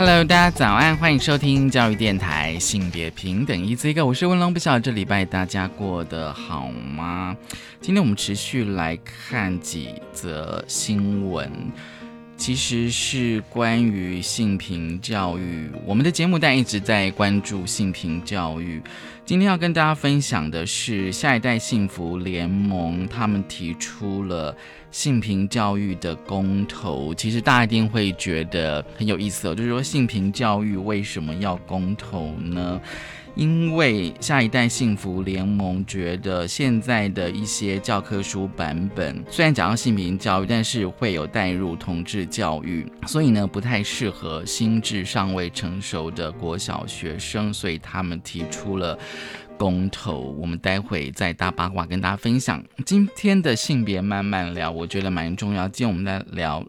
Hello，大家早安，欢迎收听教育电台性别平等一次一个我是文龙，不晓得这礼拜大家过得好吗？今天我们持续来看几则新闻。其实是关于性平教育，我们的节目单一直在关注性平教育。今天要跟大家分享的是下一代幸福联盟，他们提出了性平教育的公投。其实大家一定会觉得很有意思哦，就是说性平教育为什么要公投呢？因为下一代幸福联盟觉得现在的一些教科书版本虽然讲到性平教育，但是会有带入同志教育，所以呢不太适合心智尚未成熟的国小学生，所以他们提出了公投。我们待会再大八卦跟大家分享今天的性别慢慢聊，我觉得蛮重要。今天我们在聊。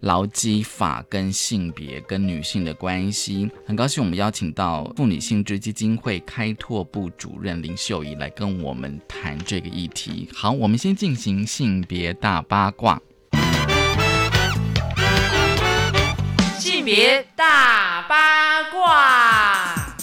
劳基法跟性别跟女性的关系，很高兴我们邀请到妇女性质基金会开拓部主任林秀仪来跟我们谈这个议题。好，我们先进行性别大八卦。性别大八卦，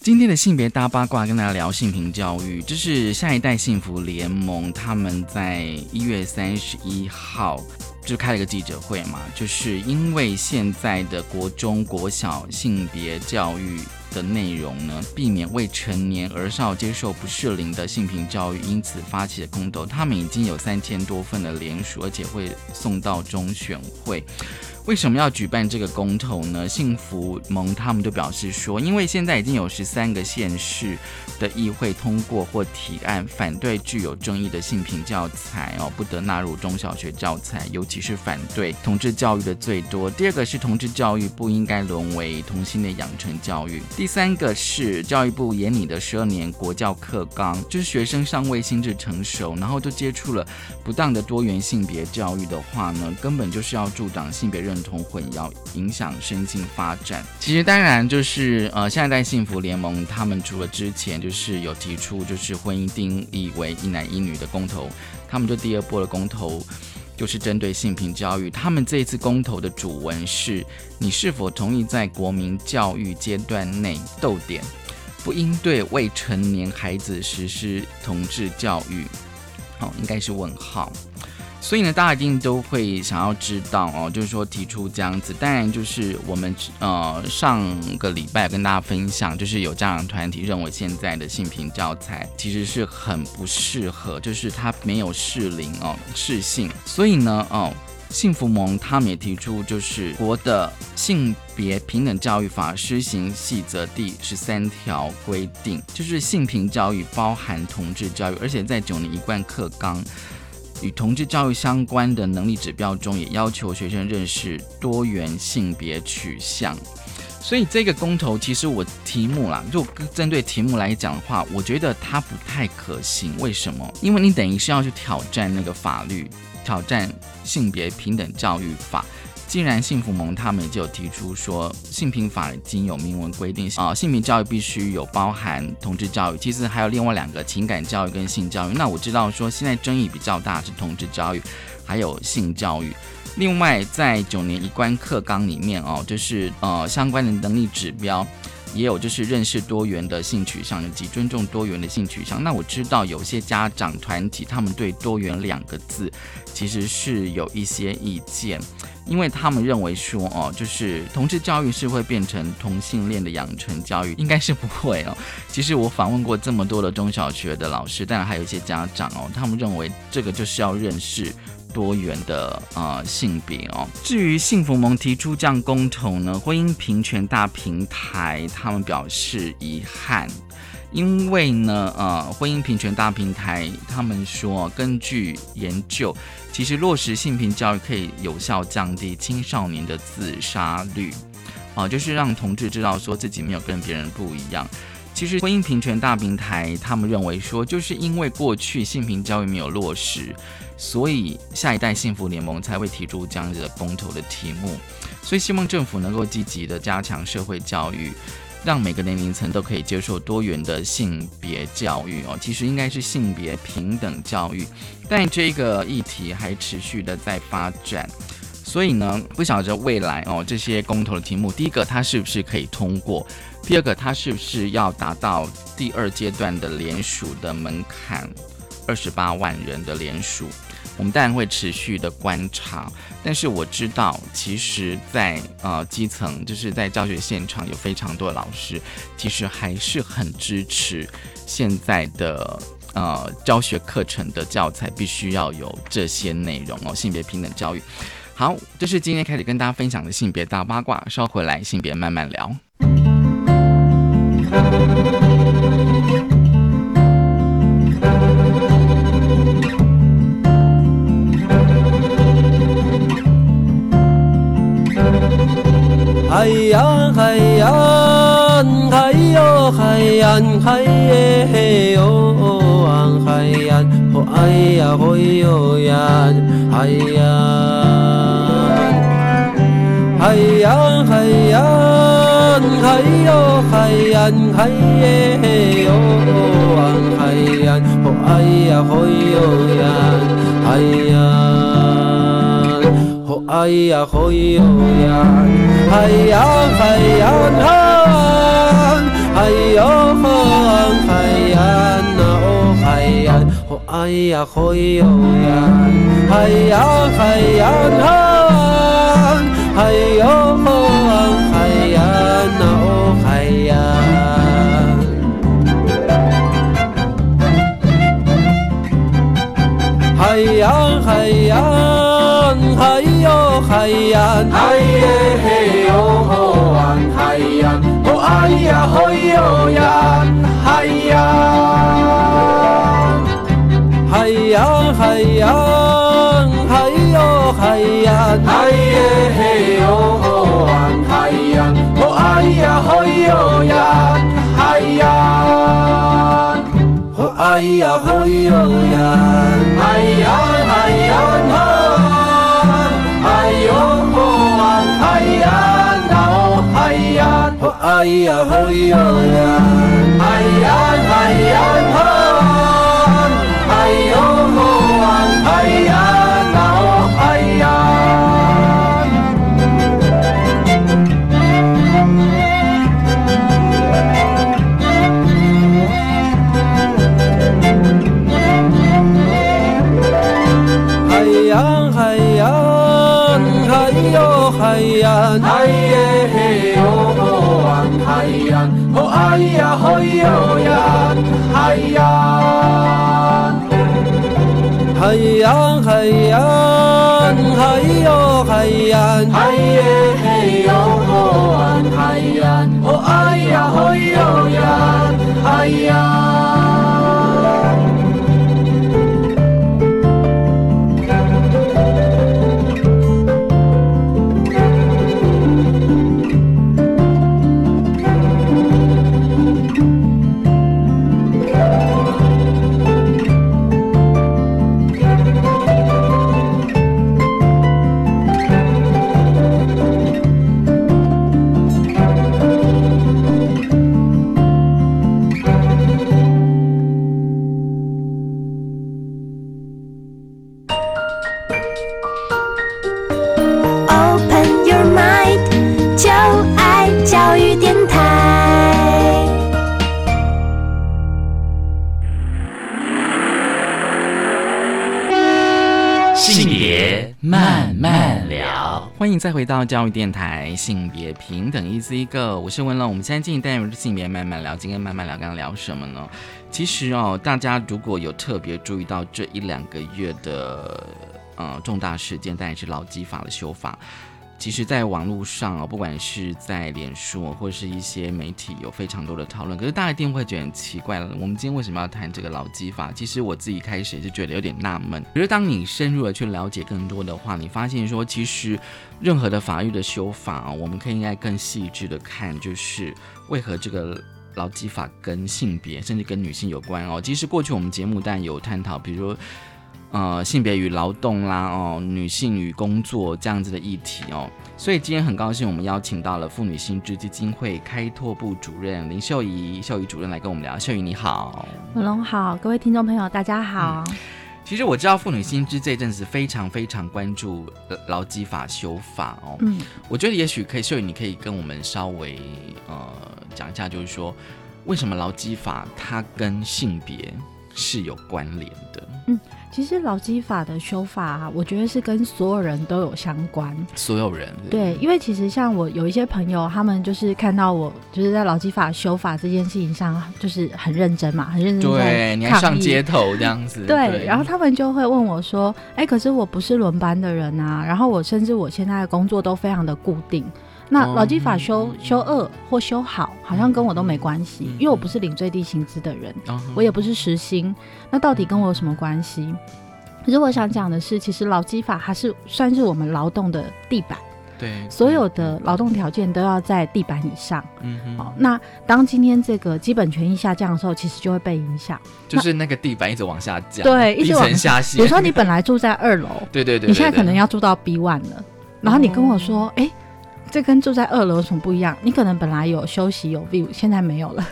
今天的性别大八卦跟大家聊性平教育，这是下一代幸福联盟他们在一月三十一号。就开了一个记者会嘛，就是因为现在的国中国小性别教育的内容呢，避免未成年而少接受不适龄的性平教育，因此发起的公投。他们已经有三千多份的联署，而且会送到中选会。为什么要举办这个公投呢？幸福盟他们就表示说，因为现在已经有十三个县市的议会通过或提案反对具有争议的性平教材哦，不得纳入中小学教材，尤其是反对同志教育的最多。第二个是同志教育不应该沦为同性恋养成教育。第三个是教育部严拟的十二年国教课纲，就是学生尚未心智成熟，然后就接触了不当的多元性别教育的话呢，根本就是要助长性别认。认同混淆，影响身心发展。其实当然就是呃，下一代幸福联盟他们除了之前就是有提出就是婚姻定义为一男一女的公投，他们就第二波的公投就是针对性平教育。他们这一次公投的主文是：你是否同意在国民教育阶段内逗点不应对未成年孩子实施同志教育？好，应该是问号。所以呢，大家一定都会想要知道哦，就是说提出这样子。当然，就是我们呃上个礼拜跟大家分享，就是有家长团体认为现在的性平教材其实是很不适合，就是它没有适龄哦适性。所以呢，哦，幸福盟他们也提出，就是国的性别平等教育法施行细则第十三条规定，就是性平教育包含同志教育，而且在九年一贯课纲。与同志教育相关的能力指标中，也要求学生认识多元性别取向。所以这个公投，其实我题目啦，就针对题目来讲的话，我觉得它不太可行。为什么？因为你等于是要去挑战那个法律，挑战性别平等教育法。既然幸福盟他们就提出说，性平法已经有明文规定啊，性平教育必须有包含同志教育，其实还有另外两个情感教育跟性教育。那我知道说现在争议比较大是同志教育，还有性教育。另外在九年一贯课纲里面哦，就是呃相关的能力指标。也有就是认识多元的性取向以及尊重多元的性取向。那我知道有些家长团体他们对“多元”两个字其实是有一些意见，因为他们认为说哦，就是同志教育是会变成同性恋的养成教育，应该是不会哦。其实我访问过这么多的中小学的老师，当然还有一些家长哦，他们认为这个就是要认识。多元的呃性别哦。至于幸福盟提出这样公投呢，婚姻平权大平台他们表示遗憾，因为呢呃婚姻平权大平台他们说，根据研究，其实落实性平教育可以有效降低青少年的自杀率，哦，就是让同志知道说自己没有跟别人不一样。其实婚姻平权大平台他们认为说，就是因为过去性平教育没有落实，所以下一代幸福联盟才会提出这样子的公投的题目。所以希望政府能够积极的加强社会教育，让每个年龄层都可以接受多元的性别教育哦。其实应该是性别平等教育，但这个议题还持续的在发展。所以呢，不晓得未来哦，这些公投的题目，第一个它是不是可以通过？第二个它是不是要达到第二阶段的联署的门槛，二十八万人的联署？我们当然会持续的观察。但是我知道，其实，在呃基层，就是在教学现场，有非常多的老师，其实还是很支持现在的呃教学课程的教材必须要有这些内容哦，性别平等教育。好，这是今天开始跟大家分享的性别大八卦。稍回来，性别慢慢聊。海呀海呀，海哟海呀，海耶嘿哟，海呀，海呀嘿哟呀，海呀。海洋，海洋，海哟，海洋，海耶哟，海洋，哦哎呀，嘿哟呀，海洋，哦哎呀，嘿哟呀，海洋，海洋，海，海哟，海洋呐，哦海洋，哦哎呀，嘿哟呀，海洋，海洋，海。海哟海呀那哦海呀，海呀海呀海海呀，海耶嘿哟海呀，哦哎呀嘿哟呀海呀，海呀海呀。海呀，海耶嘿哟，海呀，哦哎呀嘿哟呀，海呀，哦哎呀嘿哟呀，海呀海呀海，哎哟哦海呀那哦海呀，哦哎呀嘿哟呀，哎呀哎呀海，哎哟哦海呀。哎呀，哎耶嘿哟，海呀，哦哎呀嘿哟呀，哎呀，哎呀哎呀，哎哟哎呀，哎耶嘿哟，海呀，哦哎呀嘿再回到教育电台，性别平等一思一个，我是文龙。我们现在进行单元是性别慢慢聊，今天慢慢聊，刚刚聊什么呢？其实哦，大家如果有特别注意到这一两个月的呃重大事件，当然是老基法的修法。其实，在网络上啊，不管是在脸书或者是一些媒体，有非常多的讨论。可是大家一定会觉得很奇怪了，我们今天为什么要谈这个劳基法？其实我自己开始也是觉得有点纳闷。可是当你深入的去了解更多的话，你发现说，其实任何的法律的修法啊，我们可以应该更细致的看，就是为何这个劳基法跟性别，甚至跟女性有关哦。其实过去我们节目但有探讨，比如说呃性别与劳动啦，哦女性与工作这样子的议题哦。所以今天很高兴，我们邀请到了妇女心知基金会开拓部主任林秀仪，秀仪主任来跟我们聊。秀仪你好，文龙好，各位听众朋友大家好。其实我知道妇女新知这阵子非常非常关注呃劳基法修法哦。嗯，我觉得也许可以，秀仪你可以跟我们稍微呃讲一下，就是说为什么劳基法它跟性别是有关联的？其实劳基法的修法、啊，我觉得是跟所有人都有相关。所有人对，因为其实像我有一些朋友，他们就是看到我就是在劳基法修法这件事情上，就是很认真嘛，很认真对，在你还上街头这样子。对，然后他们就会问我说：“哎，可是我不是轮班的人啊，然后我甚至我现在的工作都非常的固定。那哦劳基法修、修二或修好，好像跟我都没关系，嗯因为我不是领最低薪资的人，哦我也不是时薪，那到底跟我有什么关系？可是我想讲的是，其实劳基法它是算是我们劳动的地板，对所有的劳动条件都要在地板以上。嗯哼，好，那当今天这个基本权益下降的时候，其实就会被影响。就是那个地板一直往下降，低对一直往层下陷。比如说你本来住在二楼，对对对，你现在可能要要住到 B one 了，然后你跟我说，哦哎、这跟住在二楼有什么不一样？你可能本来有休息有 view，现在没有了，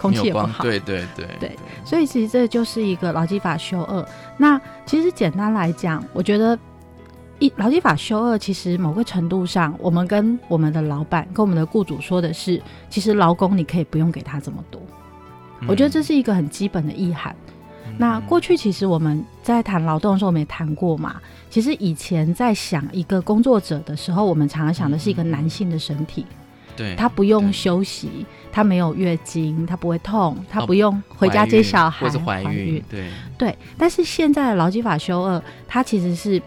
空气也不好。对对对对所以其实这就是一个劳基法修二。那其实简单来讲，我觉得一劳基法修二，其实某个程度上，我们跟我们的老板、跟我们的雇主说的是，其实劳工你可以不用给他这么多。我觉得这是一个很基本的意涵。嗯。那过去其实我们在谈劳动的时候，我们也谈过嘛。其实以前在想一个工作者的时候，我们常常想的是一个男性的身体，对他不用休息，他没有月经，他不会痛，他哦不用回家接小孩或是怀孕，对。对，但是现在的劳基法修二，它其实是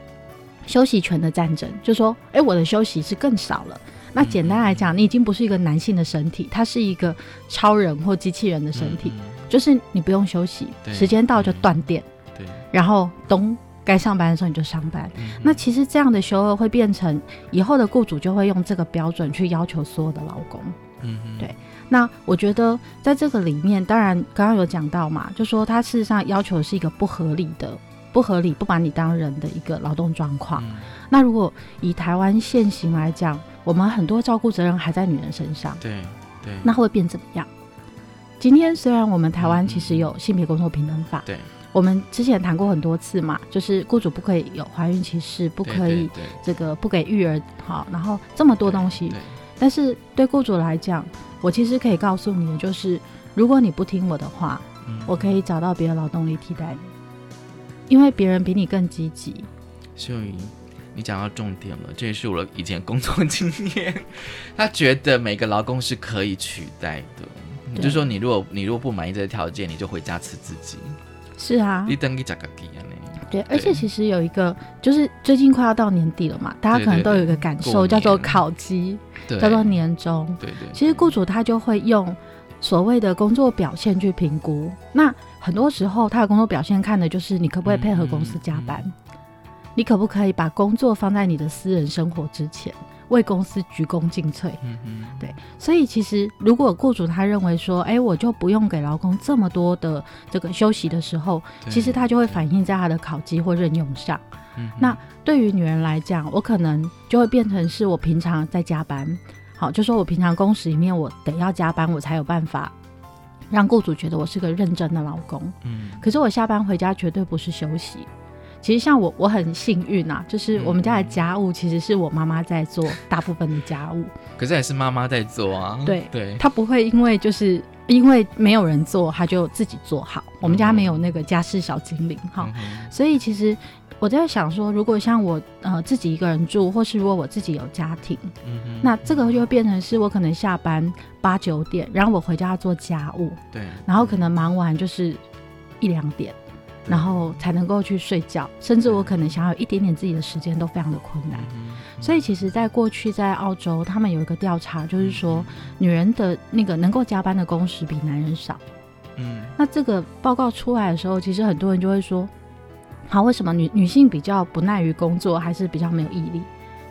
休息权的战争，就说，哎，我的休息是更少了。那简单来讲，你已经不是一个男性的身体，它是一个超人或机器人的身体，嗯就是你不用休息，时间到就断电，对，然后东该上班的时候你就上班。嗯那其实这样的修二会变成以后的雇主就会用这个标准去要求所有的劳工。嗯哼对那我觉得在这个里面，当然刚刚有讲到嘛，就说他事实上要求是一个不合理的、不合理、不把你当人的一个劳动状况。嗯那如果以台湾现行来讲，我们很多照顾责任还在女人身上，对对，那会变怎么样？今天虽然我们台湾其实有性别工作平等法，对。我们之前谈过很多次嘛，就是雇主不可以有怀孕歧视，不可以这个不给育儿好，然后这么多东西，对但是对雇主来讲，我其实可以告诉你的就是，如果你不听我的话，嗯。我可以找到别的劳动力替代你，因为别人比你更积极。秀仪，你讲到重点了，这也是我的以前工作经验。他觉得每个劳工是可以取代的，你就是说你如果你如果不满意这些条件，你就回家吃自己。是啊，你等你加个底啊？对，而且其实有一个，就是最近快要到年底了嘛，大家可能都有一个感过受，叫做年考绩，对，叫做年终。对对，其实雇主他就会用所谓的工作表现去评估。那很多时候他的工作表现看的就是你可不可以配合公司加班，你可不可以把工作放在你的私人生活之前，为公司鞠躬尽瘁。嗯嗯，对所以其实如果雇主他认为说，哎，我就不用给劳工这么多的这个休息的时候，其实他就会反映在他的考绩或任用上。嗯那对于女人来讲，我可能就会变成是我平常在加班，好，就说我平常工时里面我得要加班，我才有办法让雇主觉得我是个认真的老公。嗯可是我下班回家绝对不是休息。其实像我，我很幸运啊，就是我们家的家务其实是我妈妈在做大部分的家务，可是还是妈妈在做啊。对对，她不会因为就是因为没有人做，她就自己做好。我们家没有那个家事小精灵哈，嗯所以其实我在想说，如果像我呃自己一个人住，或是如果我自己有家庭，嗯那这个就会变成是我可能下班八九点，然后我回家做家务，对，然后可能忙完就是一两点，然后才能够去睡觉，甚至我可能想要有一点点自己的时间都非常的困难。嗯所以其实，在过去在澳洲，他们有一个调查，就是说女人的那个能够加班的工时比男人少。嗯那这个报告出来的时候，其实很多人就会说，好，为什么女女性比较不耐于工作，还是比较没有毅力？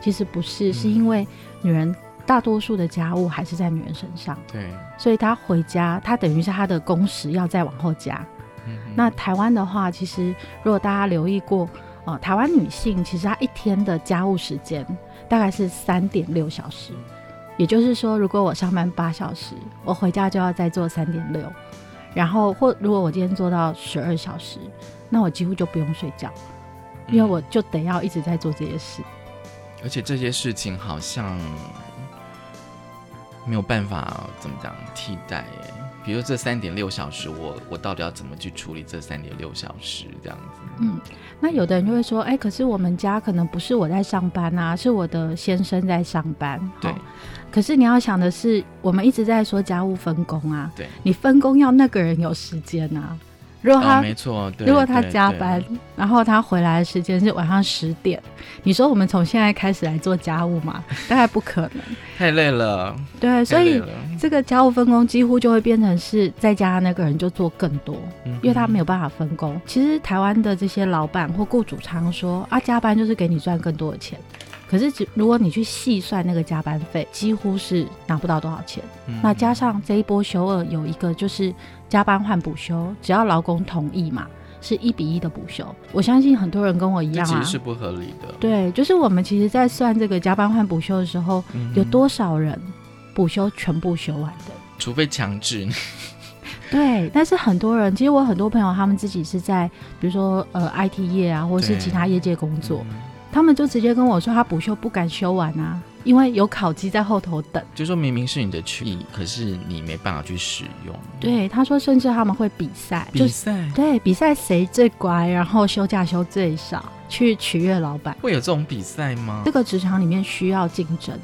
其实不是，是因为女人大多数的家务还是在女人身上，对，所以她回家，她等于是她的工时要再往后加。那台湾的话，其实如果大家留意过，呃，台湾女性其实她一天的家务时间大概是三点六小时，也就是说，如果我上班八小时，我回家就要再做三点六，然后或如果我今天做到十二小时，那我几乎就不用睡觉，因为我就得要一直在做这些事。而且这些事情好像没有办法怎么讲替代耶。比如这三点六小时，我我到底要怎么去处理这三点六小时这样子？嗯，那有的人就会说，哎、可是我们家可能不是我在上班啊，是我的先生在上班。对可是你要想的是，我们一直在说家务分工啊，对，你分工要那个人有时间啊。如果他、哦、没错，对如果他加班，然后他回来的时间是晚上十点，你说我们从现在开始来做家务吗？大概不可能。太累了，对，所以这个家务分工几乎就会变成是在家那个人就做更多，嗯因为他没有办法分工。其实台湾的这些老板或雇主常说啊，加班就是给你赚更多的钱。可是只如果你去细算那个加班费，几乎是拿不到多少钱。嗯那加上这一波休二有一个就是加班换补休，只要劳工同意嘛，是一比一的补休。我相信很多人跟我一样啊这其实，是不合理的。对，就是我们其实在算这个加班换补休的时候，嗯有多少人补休全部休完的？除非强制，对，但是很多人，其实我很多朋友，他们自己是在比如说呃 IT 业啊，或是其他业界工作，嗯他们就直接跟我说，他补休不敢休完啊，因为有考绩在后头等。就说明明是你的权益，可是你没办法去使用。对，他说甚至他们会比赛，就比是赛对比赛谁最乖，然后休假休最少，去取悦老板。会有这种比赛吗这？个职场里面需要竞争，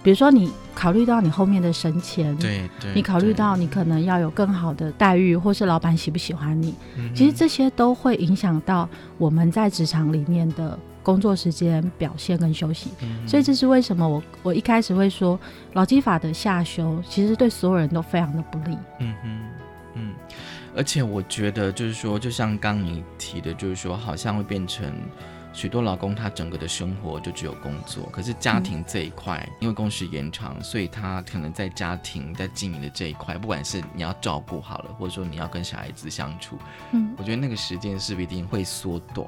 比如说你考虑到你后面的升迁，对对，你考虑到你可能要有更好的待遇，或是老板喜不喜欢你，嗯其实这些都会影响到我们在职场里面的工作时间表现跟休息。嗯所以这是为什么我我一开始会说劳基法的下修，其实对所有人都非常的不利。嗯哼，嗯，而且我觉得就是说，就像刚你提的，就是说，好像会变成许多老公他整个的生活就只有工作，可是家庭这一块，因为工时延长，所以他可能在家庭在经营的这一块，不管是你要照顾好了，或者说你要跟小孩子相处，嗯，我觉得那个时间是不是一定会缩短？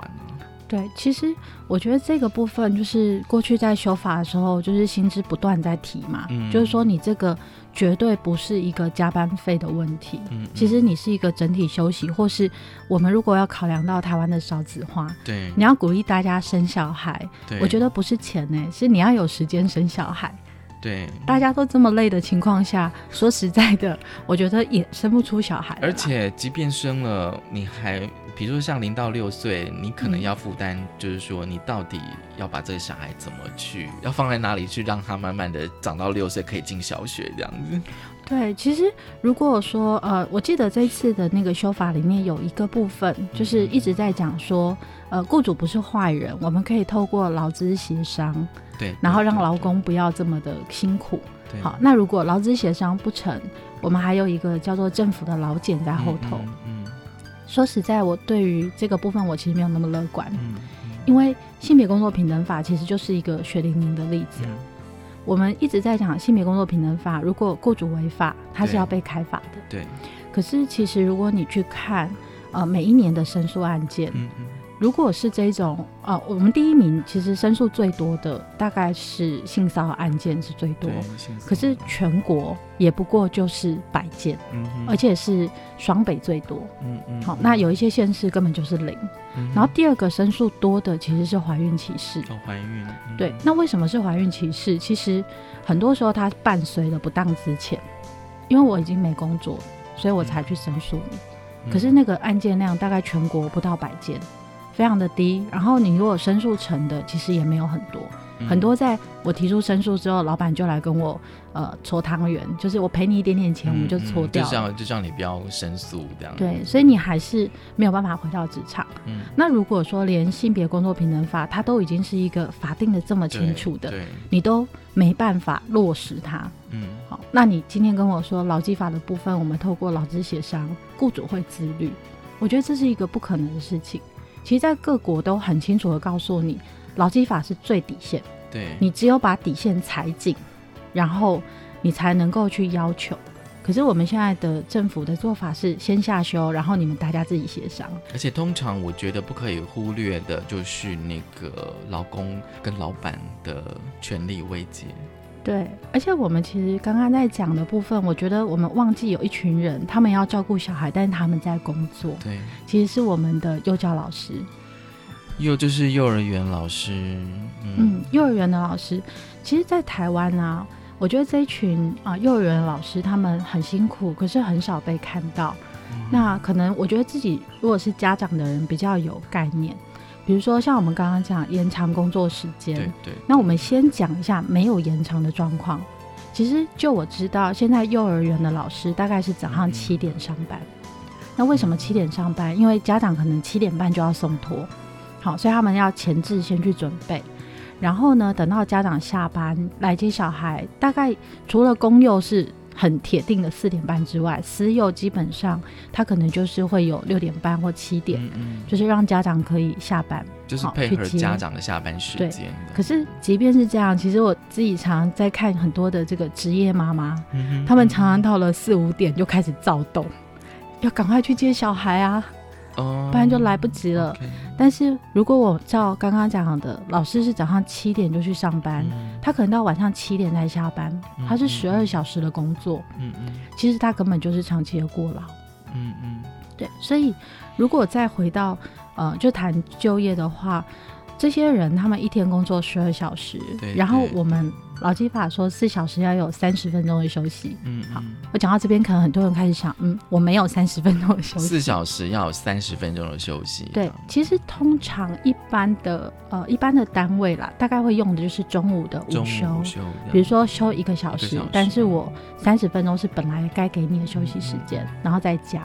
对，其实我觉得这个部分就是过去在修法的时候，就是薪资不断在提嘛，嗯就是说你这个绝对不是一个加班费的问题。嗯，其实你是一个整体休息，或是我们如果要考量到台湾的少子化，对，你要鼓励大家生小孩，对，我觉得不是钱呢、是你要有时间生小孩。对。大家都这么累的情况下，说实在的，我觉得也生不出小孩。而且，即便生了，你还比如说像零到六岁，你可能嗯要负担，就是说你到底要把这个小孩怎么去，要放在哪里去，让他慢慢的长到六岁可以进小学这样子。对，其实如果说呃，我记得这次的那个修法里面有一个部分，就是一直在讲说，呃，雇主不是坏人，我们可以透过劳资协商，对，然后让劳工不要这么的辛苦。好，那如果劳资协商不成，我们还有一个叫做政府的老检在后头。嗯嗯说实在，我对于这个部分我其实没有那么乐观，嗯因为性别工作平等法其实就是一个血淋淋的例子。嗯我们一直在讲性别工作平等法，如果雇主违法，他是要被开罚的。对，可是其实如果你去看，呃，每一年的申诉案件，嗯嗯如果是这种，呃，我们第一名其实申诉最多的大概是性骚扰案件是最多可是全国也不过就是百件，嗯而且是双北最多。嗯嗯好，那有一些县市根本就是零。嗯然后第二个申诉多的其实是怀孕歧视。哦怀孕，嗯。对，那为什么是怀孕歧视？其实很多时候它伴随了不当之前，因为我已经没工作，所以我才去申诉可是那个案件量大概全国不到百件，非常的低。然后你如果申诉成的，其实也没有很多。嗯很多在我提出申诉之后，老板就来跟我呃搓汤圆，就是我赔你一点点钱，我们就搓掉就像就像你不要申诉这样。对，所以你还是没有办法回到职场。嗯，那如果说连性别工作平等法，它都已经是一个法定的这么清楚的，对，你都没办法落实它。嗯好，那你今天跟我说劳基法的部分，我们透过劳资协商，雇主会自律，我觉得这是一个不可能的事情。其实，在各国都很清楚的告诉你，劳基法是最底线，对，你只有把底线踩紧，然后你才能够去要求。可是我们现在的政府的做法是先下修，然后你们大家自己协商。而且通常我觉得不可以忽略的就是那个劳工跟老板的权利慰藉。对，而且我们其实刚刚在讲的部分，我觉得我们忘记有一群人，他们要照顾小孩，但是他们在工作，对，其实是我们的幼教老师。幼就是幼儿园老师，嗯，嗯，幼儿园的老师，其实，在台湾啊，我觉得这一群啊、幼儿园的老师他们很辛苦，可是很少被看到。那可能我觉得自己如果是家长的人比较有概念，比如说像我们刚刚讲延长工作时间，对对，那我们先讲一下没有延长的状况。其实就我知道，现在幼儿园的老师大概是早上七点上班。那为什么七点上班？因为家长可能七点半就要送托，好，所以他们要前置先去准备。然后呢，等到家长下班来接小孩，大概除了公幼是很铁定的四点半之外，私幼基本上他可能就是会有六点半或七点，嗯嗯，就是让家长可以下班。就是配合家长的下班时对间。可是即便是这样，其实我自己常在看很多的这个职业妈妈，他们常常到了四五点就开始躁动，要赶快去接小孩啊，哦。不然就来不及了。但是如果我照刚刚讲的，老师是早上七点就去上班，嗯。他可能到晚上七点才下班，嗯他是十二小时的工作，嗯嗯。其实他根本就是长期的过劳。嗯嗯，对，所以如果再回到呃，就谈就业的话，这些人他们一天工作十二小时对，然后我们劳基法说四小时要有三十分钟的休息。嗯好嗯我讲到这边，可能很多人开始想，嗯，我没有三十分钟的休息。四小时要有三十分钟的休息。对，其实通常一般的呃一般的单位啦，大概会用的就是中午的午休，午午休，比如说休一个小时，一个小时但是我三十分钟是本来该给你的休息时间，然后再加。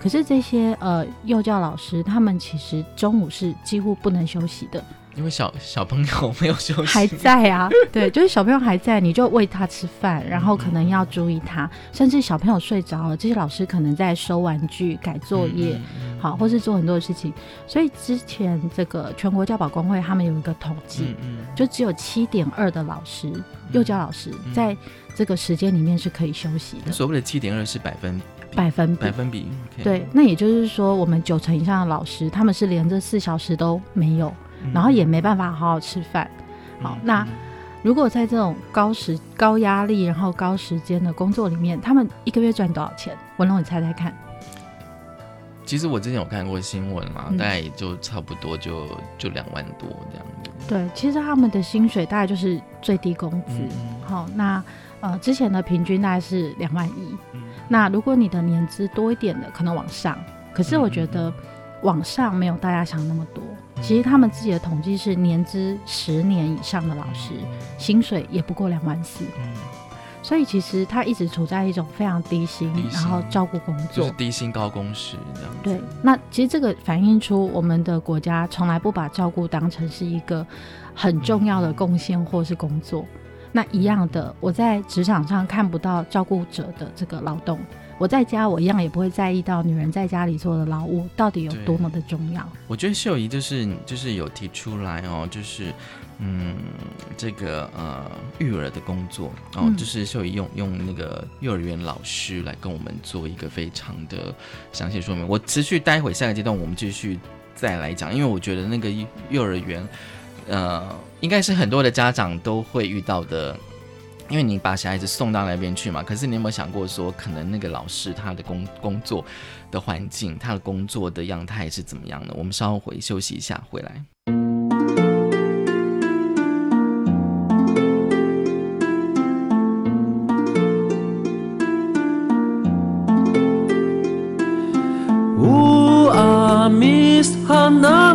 可是这些呃幼教老师，他们其实中午是几乎不能休息的，因为小小朋友没有休息，还在啊，对，就是小朋友还在，你就喂他吃饭，然后可能要注意他，甚至小朋友睡着了，这些老师可能在收玩具、改作业，好，或是做很多的事情。所以之前这个全国教保工会他们有一个统计，嗯嗯，就只有七点二的老师，幼教老师嗯。在这个时间里面是可以休息的，所谓的七点二是百分百分比百。分比对，那也就是说，我们九成以上的老师，他们是连这四小时都没有，嗯然后也没办法好好吃饭。好嗯那嗯如果在这种高时、高压力，然后高时间的工作里面，他们一个月赚多少钱？文龙，你猜猜看？其实我之前有看过新闻嘛，嗯大概也就差不多就就两万多这样子。对，其实他们的薪水大概就是最低工资。好，那呃之前的平均大概是两万一。嗯那如果你的年资多一点的，可能往上。可是我觉得往上没有大家想那么多。其实他们自己的统计是年资十年以上的老师，薪水也不过两万四。嗯，所以其实他一直处在一种非常低薪，低薪然后照顾工作。就是低薪高工时这样子。对，那其实这个反映出我们的国家从来不把照顾当成是一个很重要的贡献或是工作。那一样的，我在职场上看不到照顾者的这个劳动，我在家我一样也不会在意到女人在家里做的劳务到底有多么的重要。我觉得秀仪就是就是有提出来哦，就是嗯，这个呃育儿的工作哦，嗯就是秀仪用用那个幼儿园老师来跟我们做一个非常的详细说明。我持续待会下个阶段我们继续再来讲，因为我觉得那个幼幼儿园呃，应该是很多的家长都会遇到的。因为你把小孩子送到那边去嘛，可是你有没有想过说，可能那个老师他的工工作的环境，他的工作的样态是怎么样的？我们稍后回休息一下，回来。乌阿弥哈那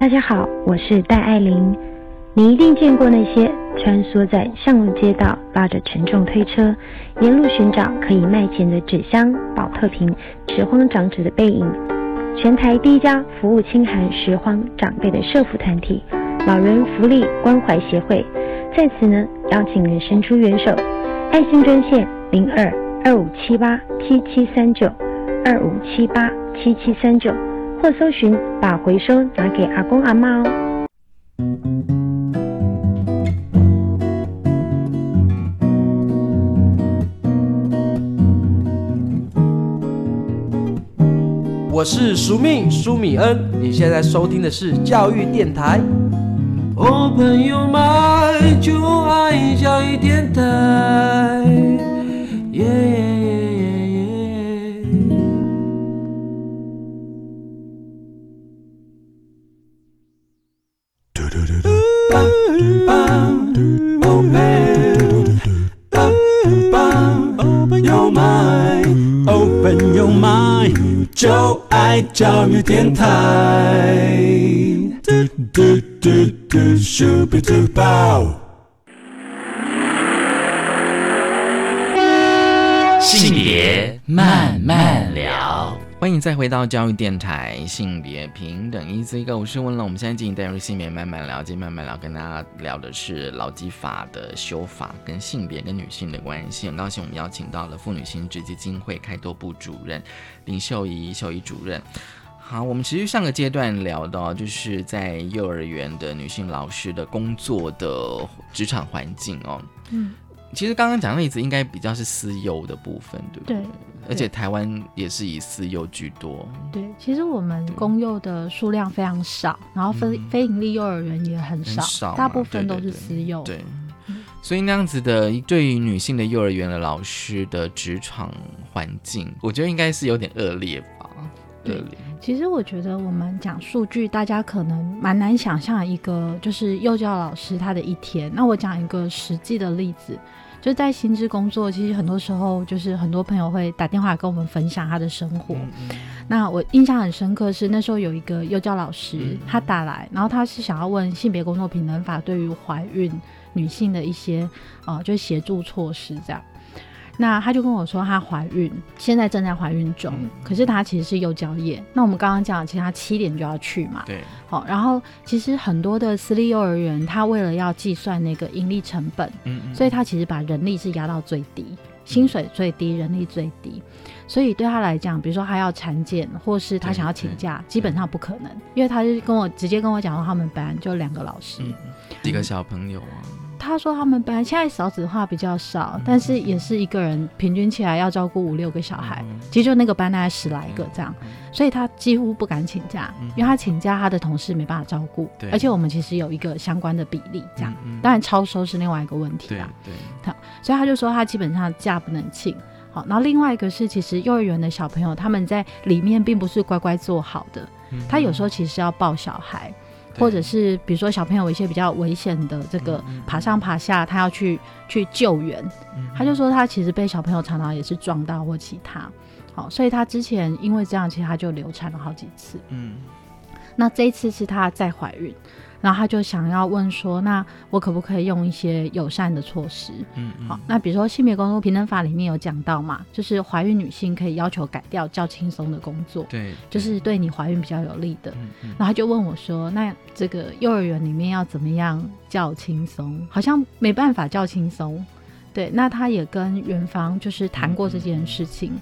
大家好，我是戴爱玲。你一定见过那些穿梭在巷路街道、拉着沉重推车，沿路寻找可以卖钱的纸箱、保特瓶、拾荒长者的背影。全台第一家服务清寒拾荒长辈的社福团体——老人福利关怀协会，在此呢邀请您伸出援手，爱心专线零二二五七八七七三九二五七八七七三九，或搜寻把回收拿给阿公阿妈哦。我是苏命苏米恩，你现在收听的是教育电台。Open your mind，就爱教育电台。Your mind，Open your mind，就爱教育电台。嘟嘟嘟嘟，Super Duper。性别慢慢聊，欢迎再回到教育电台，性别平等，Easy Go，我是温龙。我们现在进行带入性别慢慢了解，慢慢聊，跟大家聊的是劳基法的修法跟性别跟女性的关系。很高兴我们邀请到了妇女心智基金会开拓部主任林秀仪秀仪主任。好，我们其实上个阶段聊到，就是在幼儿园的女性老师的工作的职场环境哦。嗯。其实刚刚讲的例子应该比较是私幼的部分，对不对？对，而且台湾也是以私幼居多。对，其实我们公幼的数量非常少，然后非非盈利幼儿园也很少，大部分都是私幼。对，所以那样子的对于女性的幼儿园的老师的职场环境，我觉得应该是有点恶劣吧。恶劣。其实我觉得我们讲数据，大家可能蛮难想象一个就是幼教老师他的一天。那我讲一个实际的例子。就在薪资工作，其实很多时候就是很多朋友会打电话跟我们分享他的生活。那我印象很深刻是那时候有一个幼教老师，他打来，然后他是想要问性别工作平等法对于怀孕女性的一些呃，就是协助措施这样。那他就跟我说，她怀孕，现在正在怀孕中，可是她其实是幼教业。那我们刚刚讲，其实她七点就要去嘛。对。好，然后其实很多的私立幼儿园，他为了要计算那个盈利成本，嗯嗯，所以他其实把人力是压到最低，薪水最低，人力最低。所以对他来讲，比如说他要产检，或是他想要请假，基本上不可能，因为他就跟我直接跟我讲说，他们班就两个老师，几个小朋友啊。他说他们班现在少子化比较少，但是也是一个人平均起来要照顾五六个小孩，其实就那个班大概十来个这样，所以他几乎不敢请假，因为他请假他的同事没办法照顾，而且我们其实有一个相关的比例这样，当然超收是另外一个问题啦。对，好，所以他就说他基本上假不能请。好，然后另外一个是其实幼儿园的小朋友他们在里面并不是乖乖做好的，他有时候其实要抱小孩。或者是比如说小朋友有一些比较危险的这个爬上爬下，他要去去救援，他就说他其实被小朋友常常也是撞到或其他，好，所以他之前因为这样，其实他就流产了好几次。嗯，那这一次是他在怀孕，然后他就想要问说，那我可不可以用一些友善的措施？嗯嗯好，那比如说性别工作平等法里面有讲到嘛，就是怀孕女性可以要求改掉较轻松的工作，对，就是对你怀孕比较有利的。嗯嗯然后他就问我说：“那这个幼儿园里面要怎么样较轻松？好像没办法较轻松。”对，那他也跟园方就是谈过这件事情，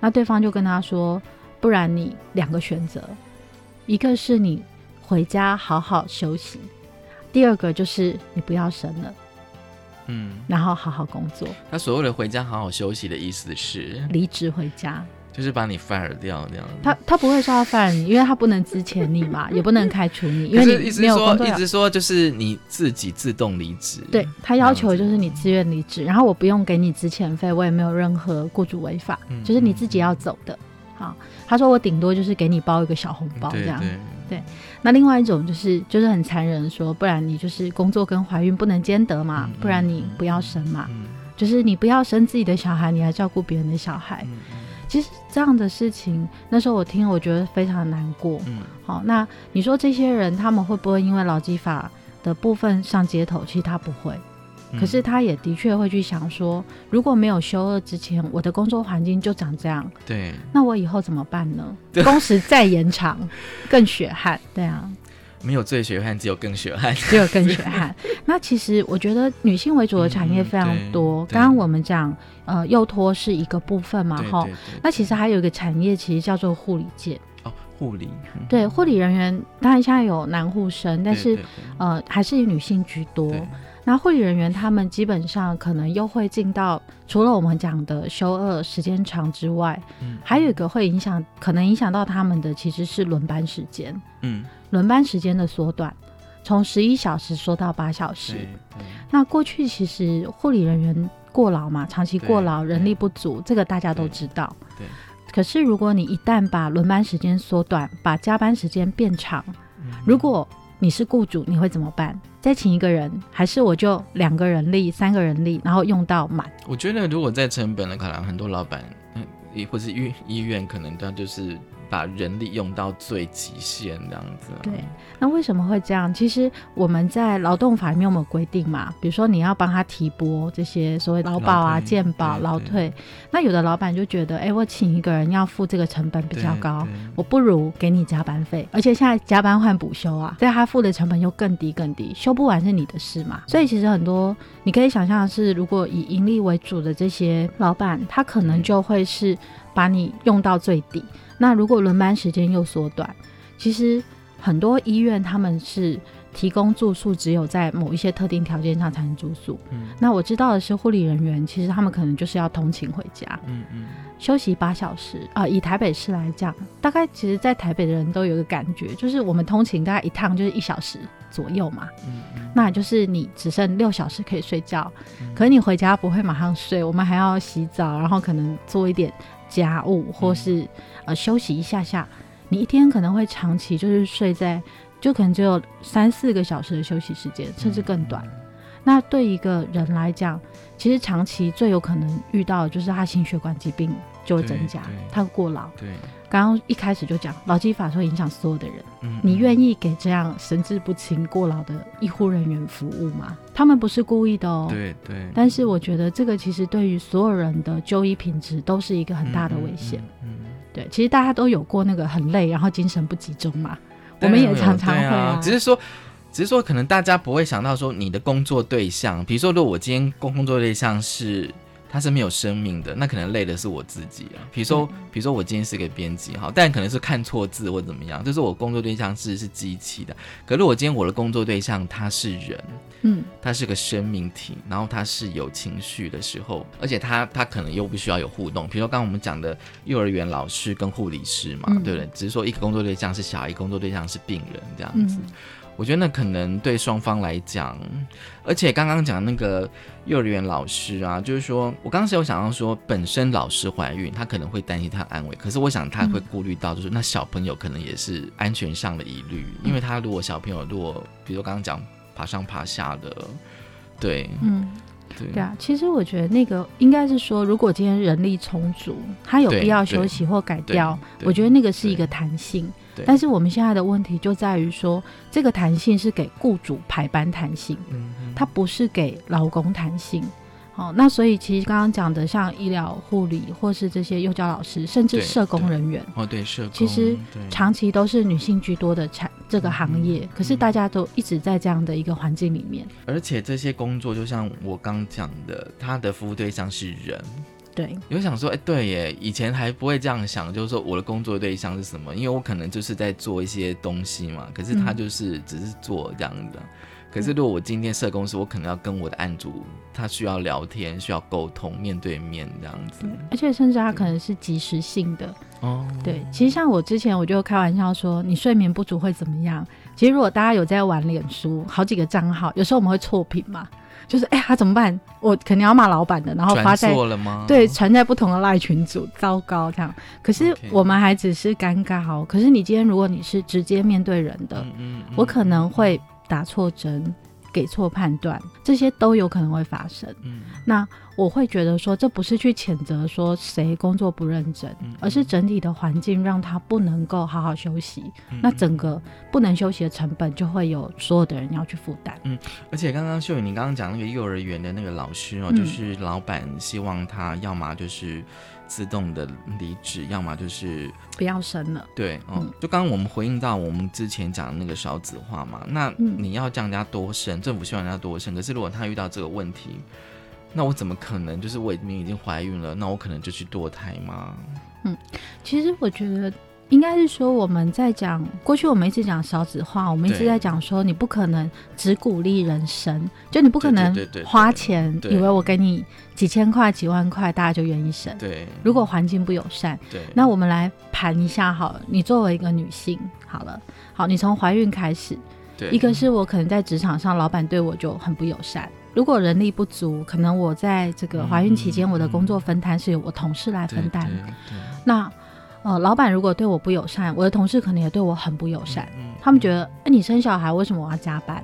那对方就跟他说：“不然你两个选择，一个是你回家好好休息，第二个就是你不要生了，嗯，然后好好工作，他所谓的回家好好休息的意思是，离职回家。”就是把你 fire 掉那样子。他他不会说要 fire 你，因为他不能支遣你嘛，也不能开除你，因为你没有工作。一直说就是你自己自动离职。对他要求就是你自愿离职，然后我不用给你支遣费，我也没有任何雇主违法，嗯就是你自己要走的。好，他说我顶多就是给你包一个小红包这样。对对对，那另外一种就是就是很残忍的说，不然你就是工作跟怀孕不能兼得嘛，不然你不要生嘛，嗯就是你不要生自己的小孩，你还照顾别人的小孩。嗯其实这样的事情，那时候我听，我觉得非常难过。嗯，好，那你说这些人他们会不会因为劳基法的部分上街头？其实他不会，嗯可是他也的确会去想说，如果没有休二之前，我的工作环境就长这样，对，那我以后怎么办呢？工时再延长，更血汗，对啊，没有最血汗，只有更血汗，只有更血汗。那其实我觉得女性为主的产业非常多。嗯刚刚我们讲，呃，幼托是一个部分嘛，哈。那其实还有一个产业，其实叫做护理界。哦，护理。嗯对，护理人员当然现在有男护生，但是呃还是以女性居多对。那护理人员他们基本上可能又会进到除了我们讲的休二时间长之外，嗯还有一个会影响，可能影响到他们的其实是轮班时间，嗯，轮班时间的缩短，从十一小时缩到八小时。那过去其实护理人员过劳嘛，长期过劳，人力不足，这个大家都知道。对。可是如果你一旦把轮班时间缩短，把加班时间变长，嗯如果你是雇主，你会怎么办？再请一个人，还是我就两个人力、三个人力，然后用到满？我觉得如果在成本的考量，很多老板，嗯，也或是医医院，可能他就是把人力用到最极限这样子、啊。对，那为什么会这样？其实我们在劳动法里面有没有规定嘛？比如说你要帮他提拨这些所谓劳保啊、健保、劳退，那有的老板就觉得，哎，我请一个人要付这个成本比较高，我不如给你加班费，而且现在加班换补休啊，所以他付的成本又更低更低，休不完是你的事嘛。所以其实很多你可以想象的是，如果以盈利为主的这些老板，他可能就会是把你用到最低。那如果轮班时间又缩短，其实很多医院他们是提供住宿，只有在某一些特定条件下才能住宿。嗯那我知道的是，护理人员其实他们可能就是要通勤回家，嗯嗯，休息八小时。啊、以台北市来讲，大概其实在台北的人都有一个感觉，就是我们通勤大概一趟就是一小时左右嘛。嗯那就是你只剩六小时可以睡觉，可是你回家不会马上睡，我们还要洗澡，然后可能做一点家务，或是、呃休息一下下。你一天可能会长期就是睡在，就可能只有三四个小时的休息时间，甚至更短。那对一个人来讲，其实长期最有可能遇到的就是他心血管疾病就会增加他过劳。对，刚刚一开始就讲，劳基法会影响所有的人。嗯你愿意给这样神志不清、过劳的医护人员服务吗？他们不是故意的哦。对对但是我觉得这个其实对于所有人的就医品质都是一个很大的危险。嗯，对，其实大家都有过那个很累，然后精神不集中嘛。我们也常常会只是说。只是说，可能大家不会想到说，你的工作对象，比如说，如果我今天工工作对象是他是没有生命的，那可能累的是我自己啊。比如说，比如说我今天是个编辑哈，但可能是看错字或怎么样，就是我工作对象是是机器的。可是我今天我的工作对象他是人，嗯，他是个生命体，然后他是有情绪的时候，而且他他可能又不需要有互动。比如说刚刚我们讲的幼儿园老师跟护理师嘛，嗯对不对？只是说一个工作对象是小孩，一个工作对象是病人这样子。嗯我觉得那可能对双方来讲，而且刚刚讲那个幼儿园老师啊，就是说我刚刚是有想到说，本身老师怀孕，他可能会担心他安危，可是我想他会顾虑到，就是那小朋友可能也是安全上的疑虑，因为他如果小朋友如果，比如说刚刚讲爬上爬下的，对，嗯，对对啊，其实我觉得那个应该是说，如果今天人力充足，他有必要休息或改掉，我觉得那个是一个弹性。但是我们现在的问题就在于说，这个弹性是给雇主排班弹性，嗯它不是给劳工弹性。好，那所以其实刚刚讲的，像医疗护理或是这些幼教老师，甚至社工人员，哦，对，社工其实长期都是女性居多的产这个行业，可是大家都一直在这样的一个环境里面。而且这些工作就像我刚讲的，他的服务对象是人。对，有想说，哎、对耶，以前还不会这样想，就是说我的工作对象是什么？因为我可能就是在做一些东西嘛，可是他嗯就是只是做这样子。可是如果我今天社工师，我可能要跟我的案主，他需要聊天，需要沟通，面对面这样子。而且甚至他可能是即时性的。哦，对，其实像我之前我就开玩笑说，你睡眠不足会怎么样？其实如果大家有在玩脸书，好几个账号，有时候我们会错评嘛，就是哎，他、怎么办？我肯定要骂老板的，然后发在对，传在不同的赖群组，糟糕这样。可是我们还只是尴尬哦。可是你今天如果你是直接面对人的，嗯我可能会打错针。给错判断，这些都有可能会发生。嗯那我会觉得说，这不是去谴责说谁工作不认真，嗯而是整体的环境让他不能够好好休息。嗯那整个不能休息的成本就会有所有的人要去负担。嗯，而且刚刚秀宇，你刚刚讲那个幼儿园的那个老师哦，嗯就是老板希望他要么就是自动的离职，要么就是不要生了。对，哦，嗯就刚刚我们回应到我们之前讲的那个少子化嘛，那嗯你要叫人家多生，政府希望人家多生，可是如果他遇到这个问题，那我怎么可能就是我已经已经怀孕了，那我可能就去堕胎吗？嗯，其实我觉得应该是说我们在讲过去，我们一直讲少子化，我们一直在讲说你不可能只鼓励人生，就你不可能花钱以为我给你几千块、几万块，大家就愿意生。对如果环境不友善，对那我们来盘一下好了。你作为一个女性，好了，好，你从怀孕开始，对一个是我可能在职场上，老板对我就很不友善。如果人力不足，可能我在这个怀孕期间，我的工作分摊是由我同事来分担。那呃，老板如果对我不友善，我的同事可能也对我很不友善。他们觉得，哎、你生小孩为什么我要加班？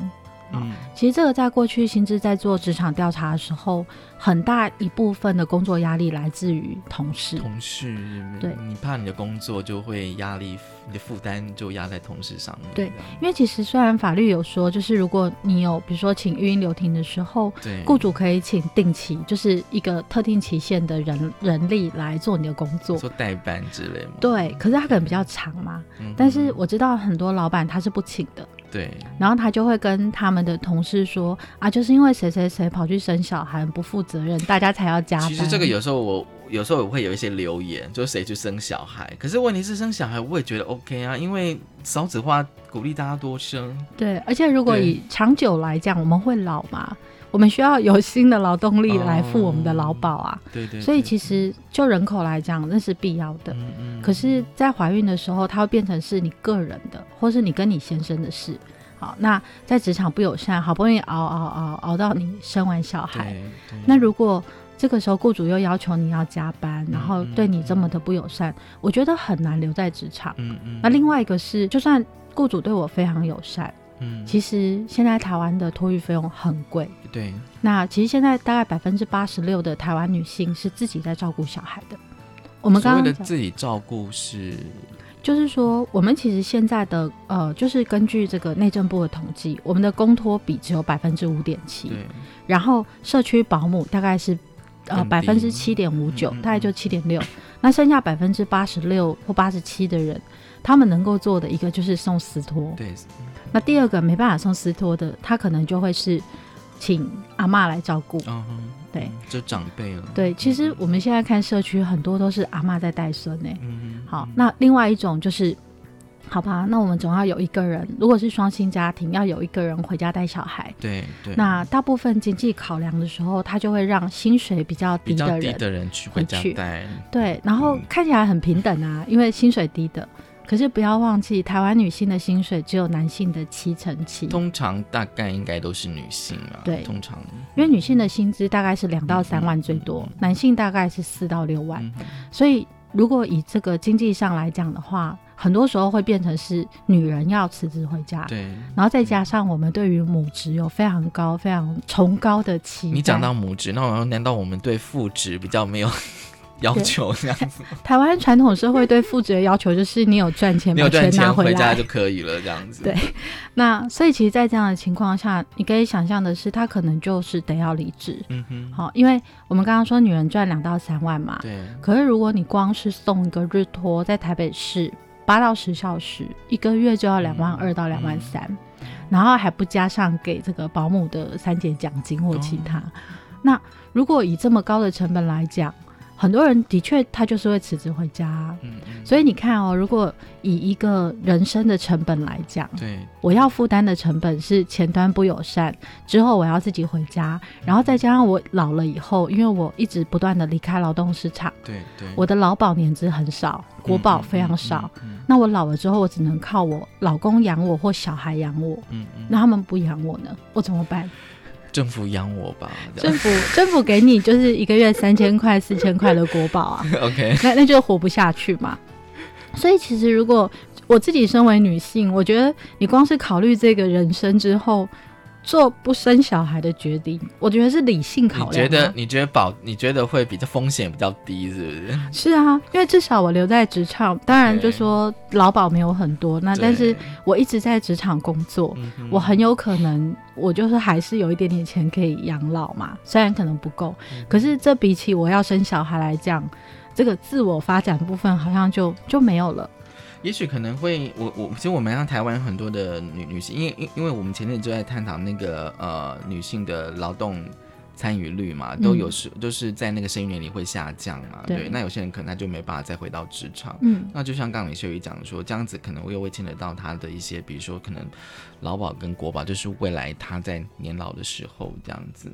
嗯，其实这个在过去薪资在做职场调查的时候，很大一部分的工作压力来自于同事。同事，对你怕你的工作就会压力，你的负担就压在同事上面。对，因为其实虽然法律有说，就是如果你有比如说请育婴留停的时候对，雇主可以请定期，就是一个特定期限的人人力来做你的工作。做代班之类吗。对，可是他可能比较长嘛，嗯但是我知道很多老板他是不请的，对，然后他就会跟他们的同事说啊，就是因为谁谁谁跑去生小孩不负责任，大家才要加班。其实这个有时候我有时候我会有一些留言，就是谁去生小孩，可是问题是生小孩我也觉得 OK 啊，因为少子化鼓励大家多生。对，而且如果以长久来讲，我们会老嘛，我们需要有新的劳动力来付我们的劳保啊。对对所以其实就人口来讲，那是必要的。嗯可是，在怀孕的时候，它会变成是你个人的，或是你跟你先生的事。好，那在职场不友善，好不容易熬熬熬熬到你生完小孩，那如果这个时候雇主又要求你要加班，然后对你这么的不友善，我觉得很难留在职场。嗯嗯那另外一个是，就算雇主对我非常友善，嗯。其实现在台湾的托育费用很贵。对，那其实现在大概百分之八十六的台湾女性是自己在照顾小孩的。我们刚刚的自己照顾是就是说，我们其实现在的呃，就是根据这个内政部的统计，我们的公托比只有百分之五点七，然后社区保姆大概是呃百分之七点五嗯九，大概就七点六，那剩下百分之八十六或八十七的人，他们能够做的一个就是送私托，对，那第二个没办法送私托的，他可能就会是请阿妈来照顾，嗯哼，对。就长辈了。对，其实我们现在看社区很多都是阿妈在带孙呢。嗯好，那另外一种就是，好吧，那我们总要有一个人，如果是双薪家庭，要有一个人回家带小孩。对对，那大部分经济考量的时候，他就会让薪水比较低的人低的人去回家去带。对，然后看起来很平等啊，因为薪水低的。可是不要忘记，台湾女性的薪水只有男性的七成七，通常大概应该都是女性啊。对。通常。因为女性的薪资大概是两到三万最嗯多，男性大概是四到六万，所以如果以这个经济上来讲的话，很多时候会变成是女人要辞职回家，对，然后再加上我们对于母职有非常高、非常崇高的期待。你讲到母职，那我难道我们对父职比较没有要求这样子？台湾传统社会对父职的要求就是你有赚钱，没有赚钱回家就可以了，这样子。对，那所以其实，在这样的情况下，你可以想象的是，他可能就是得要离职。嗯哼，好，因为我们刚刚说女人赚两到三万嘛，对。可是如果你光是送一个日托，在台北市八到十小时，一个月就要两万二到两万三，然后还不加上给这个保姆的三节奖金或其他。那如果以这么高的成本来讲，很多人的确，他就是会辞职回家。嗯，所以你看哦，如果以一个人生的成本来讲，对，我要负担的成本是前端不友善，之后我要自己回家，然后再加上我老了以后，因为我一直不断的离开劳动市场，对对，我的劳保年资很少，国保非常少，那我老了之后，我只能靠我老公养我或小孩养我。嗯嗯，那他们不养我呢，我怎么办？政府养我吧，政府政府给你就是一个月三千块四千块的国宝啊，OK，那那就活不下去嘛。所以其实如果我自己身为女性，我觉得你光是考虑这个人生之后。做不生小孩的决定，我觉得是理性考量。你觉得？你觉得保？你觉得会比较风险比较低，是不是？是啊，因为至少我留在职场，当然就说劳保没有很多，那但是我一直在职场工作，我很有可能我就是还是有一点点钱可以养老嘛，虽然可能不够，可是这比起我要生小孩来讲，这个自我发展部分好像就就没有了。也许可能会，我我其实我们像台湾很多的女女性，因为因因为我们前阵就在探讨那个呃女性的劳动参与率嘛，都有时就是在那个生育年龄会下降嘛，对，那有些人可能他就没办法再回到职场，嗯，那就像刚刚李秀宇讲说，这样子可能又会牵扯到他的一些，比如说可能劳保跟国保，就是未来他在年老的时候这样子。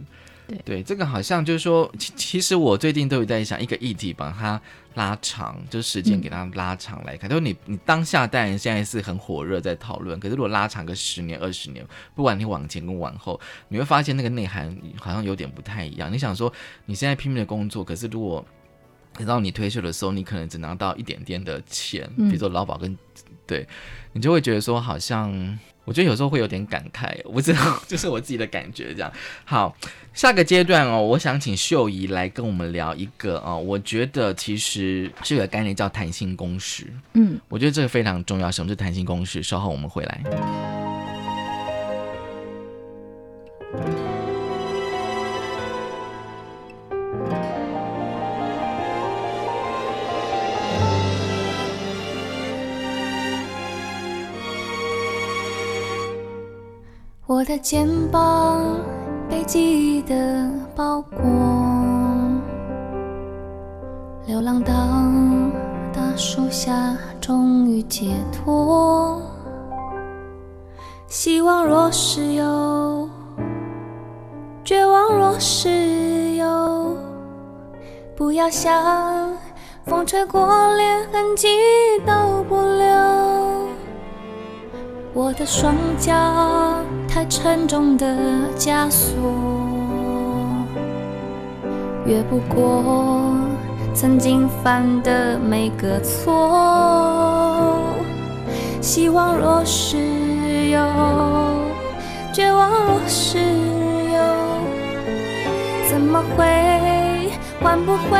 对，这个好像就是说，其其实我最近都有在想一个议题，把它拉长，就是时间给它拉长来看。就是你你当下当然现在是很火热在讨论，可是如果拉长个十年二十年，不管你往前跟往后，你会发现那个内涵好像有点不太一样。你想说你现在拼命的工作，可是如果等到你退休的时候，你可能只拿到一点点的钱，比如说劳保跟对，你就会觉得说好像。我觉得有时候会有点感慨，我不知道，就是我自己的感觉这样。好，下个阶段哦，我想请秀仪来跟我们聊一个哦，我觉得其实是有个概念叫弹性工时。嗯，我觉得这个非常重要。什么是弹性工时？稍后我们回来。我的肩膀被记忆的包裹，流浪到大树下，终于解脱。希望若是有，绝望若是有，不要想风吹过，连痕迹都不留。我的双脚太沉重的枷锁，越不过曾经犯的每个错。希望若是有，绝望若是有，怎么会换不回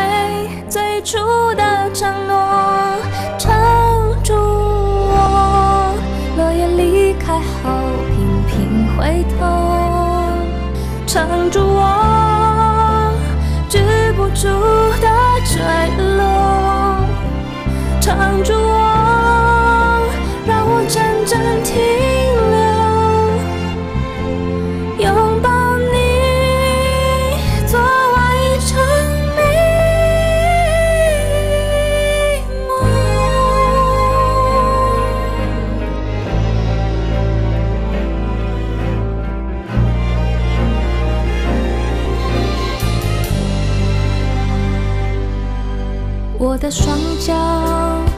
最初的承诺？撑住我。落叶离开后，回头，撑住我止不住的坠落，撑住的双脚，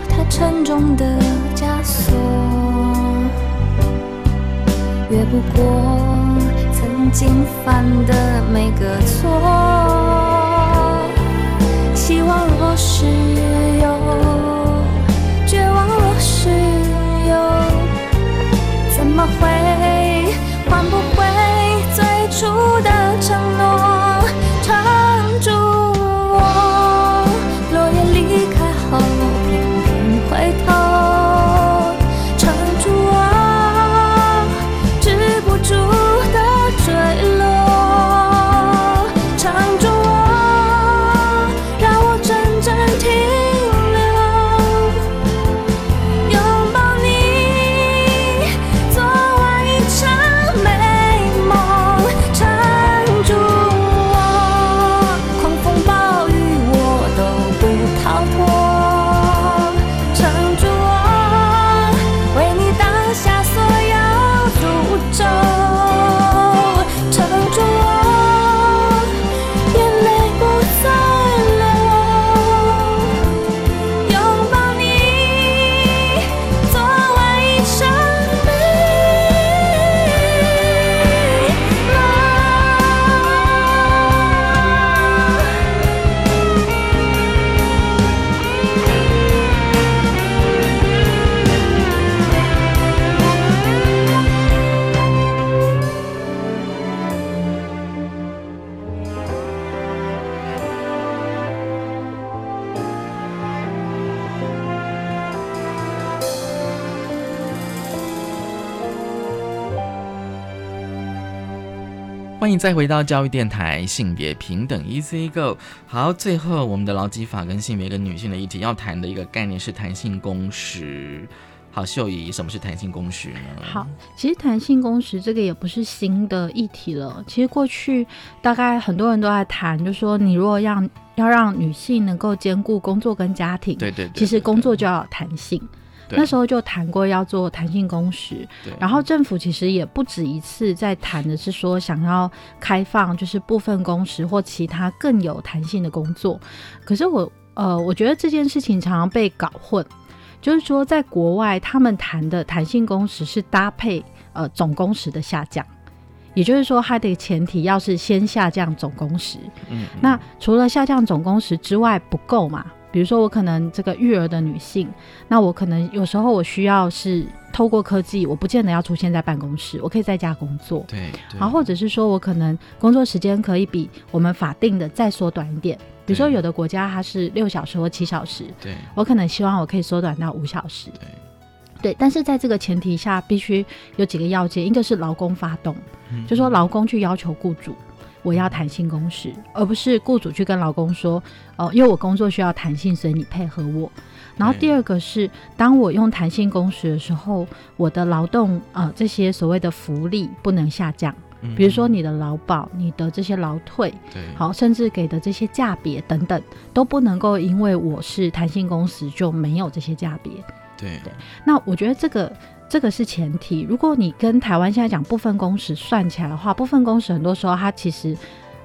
它沉重的枷锁，越不过曾经犯的每个错，希望若是有绝望，若是有，怎么会换不回最初的承诺？迎再回到教育电台，性别平等 Easy Go。好，最后我们的劳基法跟性别跟女性的议题要谈的一个概念是弹性工时。好，秀仪，什么是弹性工时呢？好，其实弹性工时这个也不是新的议题了。其实过去大概很多人都在谈，就说你如果让要让女性能够兼顾工作跟家庭，对对对其实工作就要有弹性。对那时候就谈过要做弹性工时，然后政府其实也不止一次在谈的是说想要开放就是部分工时或其他更有弹性的工作。可是我呃，我觉得这件事情常常被搞混，就是说在国外他们谈的弹性工时是搭配呃总工时的下降。也就是说，它的前提要是先下降总工时。嗯，那除了下降总工时之外不够嘛？比如说，我可能这个育儿的女性，那我可能有时候我需要是透过科技，我不见得要出现在办公室，我可以在家工作。对，然后，或者是说我可能工作时间可以比我们法定的再缩短一点。比如说，有的国家它是六小时或七小时，对我可能希望我可以缩短到五小时。对，但是在这个前提下，必须有几个要件，一个是劳工发动，嗯就说劳工去要求雇主。我要弹性工时，而不是雇主去跟老公说，哦、因为我工作需要弹性，所以你配合我。然后第二个是，当我用弹性工时的时候，我的劳动呃这些所谓的福利不能下降，嗯。比如说你的劳保、你的这些劳退，对。好，甚至给的这些价别等等，都不能够因为我是弹性工时就没有这些价别。对。对。那我觉得这个这个是前提。如果你跟台湾现在讲部分工时算起来的话，部分工时很多时候它其实，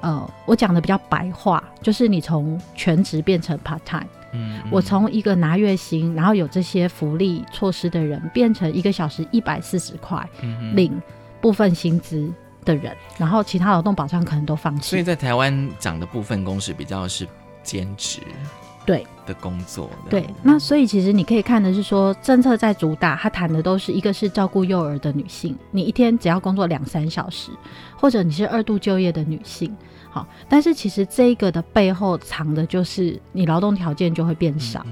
呃，我讲的比较白话，就是你从全职变成 part time。嗯，我从一个拿月薪，然后有这些福利措施的人，变成一个小时一百四十块嗯领部分薪资的人，然后其他劳动保障可能都放弃。所以在台湾讲的部分工时比较是兼职对的工作，对，那所以其实你可以看的是说，政策在主打，它谈的都是一个是照顾幼儿的女性，你一天只要工作两三小时，或者你是二度就业的女性，好，但是其实这个的背后藏的就是你劳动条件就会变少。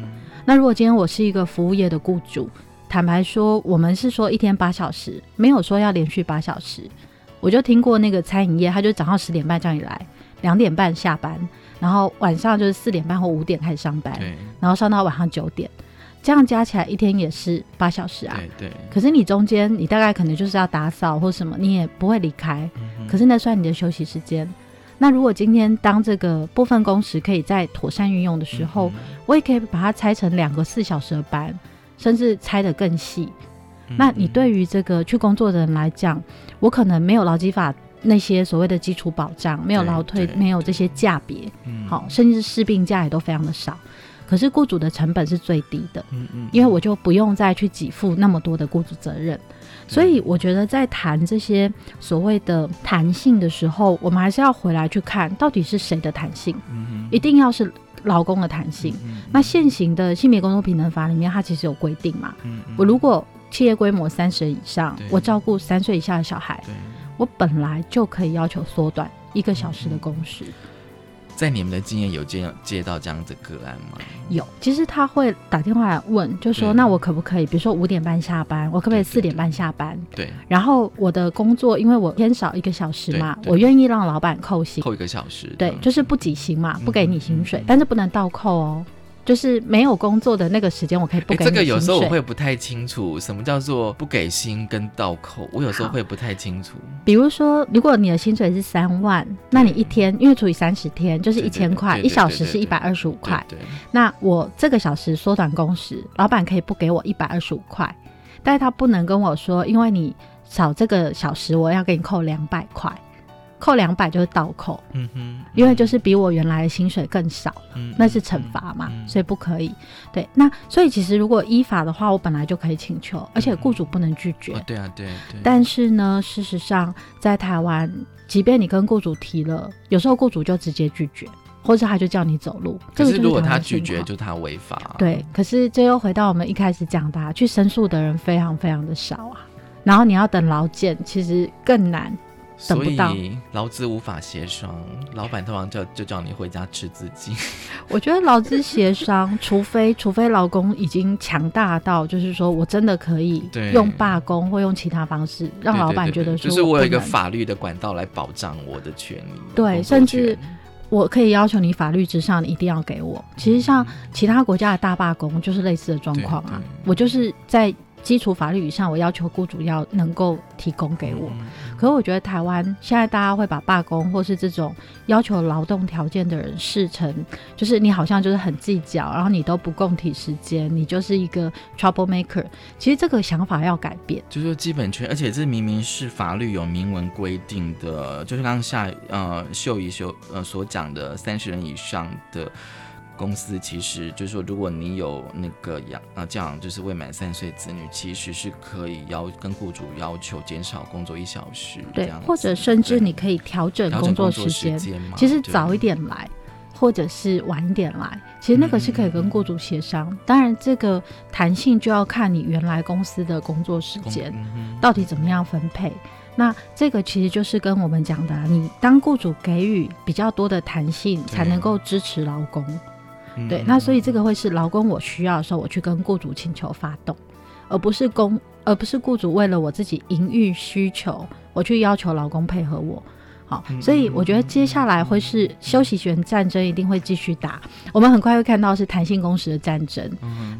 那如果今天我是一个服务业的雇主，坦白说，我们是说一天八小时，没有说要连续八小时。我就听过那个餐饮业，他就早上十点半叫你来，两点半下班，然后晚上就是四点半或五点开始上班，对然后上到晚上九点，这样加起来一天也是八小时啊。对对，可是你中间你大概可能就是要打扫或什么，你也不会离开，嗯可是那算你的休息时间。那如果今天当这个部分工时可以在妥善运用的时嗯候，我也可以把它拆成两个四小时的班，甚至拆得更细。嗯那你对于这个去工作的人来讲，我可能没有劳基法那些所谓的基础保障，没有劳退，没有这些价别，嗯。好，甚至是病假也都非常的少。可是雇主的成本是最低的，嗯嗯因为我就不用再去给付那么多的雇主责任。所以我觉得在谈这些所谓的弹性的时候，我们还是要回来去看到底是谁的弹性，嗯一定要是劳工的弹性。那现行的性别工作平等法里面，它其实有规定嘛，嗯我如果企业规模三十人以上，我照顾三岁以下的小孩，对，我本来就可以要求缩短一个小时的工时。在你们的经验有接接到这样子个案吗？有，其实他会打电话来问，就说那我可不可以，比如说五点半下班，我可不可以四点半下班？对，然后我的工作，因为我偏少一个小时嘛，我愿意让老板扣薪，扣一个小时，对，就是不给薪嘛，不给你薪嗯水，但是不能倒扣哦。就是没有工作的那个时间，我可以不哎，给。这个有时候我会不太清楚，什么叫做不给薪跟倒扣，我有时候会不太清楚。比如说，如果你的薪水是三万，那你一天因为除以三十天就是一千块，一小时是一百二十五块。对，那我这个小时缩短工时，老板可以不给我一百二十五块，但是他不能跟我说，因为你少这个小时，我要给你扣两百块，扣两百就是倒扣，嗯哼，因为就是比我原来的薪水更少，嗯那是惩罚嘛，所以不可以。对，那所以其实如果依法的话，我本来就可以请求，而且雇主不能拒绝。哦，对啊，对对。但是呢，事实上在台湾，即便你跟雇主提了，有时候雇主就直接拒绝，或者他就叫你走路。这可个就是如果他拒绝，就他违法。对，可是这又回到我们一开始讲的、啊，去申诉的人非常非常的少啊。然后你要等劳检，其实更难，等所不到。以劳资无法协商，老板通常叫就叫你回家吃自己。我觉得劳资协商，除非除非劳工已经强大到，就是说我真的可以用罢工或用其他方式让老板觉得说就是我有一个法律的管道来保障我的权利。对，甚至我可以要求你法律之上，你一定要给我。其实像其他国家的大罢工就是类似的状况啊，我就是在基础法律以上，我要求雇主要能够提供给我。可是我觉得台湾现在大家会把罢工或是这种要求劳动条件的人视成，就是你好像就是很计较，然后你都不共体时间，你就是一个 trouble maker。其实这个想法要改变。就是基本权，而且这明明是法律有明文规定的，就是刚刚夏呃秀仪秀呃所讲的三十人以上的公司，其实就是说，如果你有那个养啊这样就是未满三岁子女，其实是可以要跟雇主要求减少工作一小时，对样，子或者甚至你可以调整工作时间，时间嘛其实早一点来。或者是晚一点来，其实那个是可以跟雇主协商。当然，这个弹性就要看你原来公司的工作时间嗯到底怎么样分配。那这个其实就是跟我们讲的、啊，你当雇主给予比较多的弹性，才能够支持劳工。嗯对，那所以这个会是劳工我需要的时候，我去跟雇主请求发动，而不是工，而不是雇主为了我自己营运需求，我去要求劳工配合我。好，所以我觉得接下来会是休息权战争，一定会继续打。我们很快会看到是弹性工时的战争。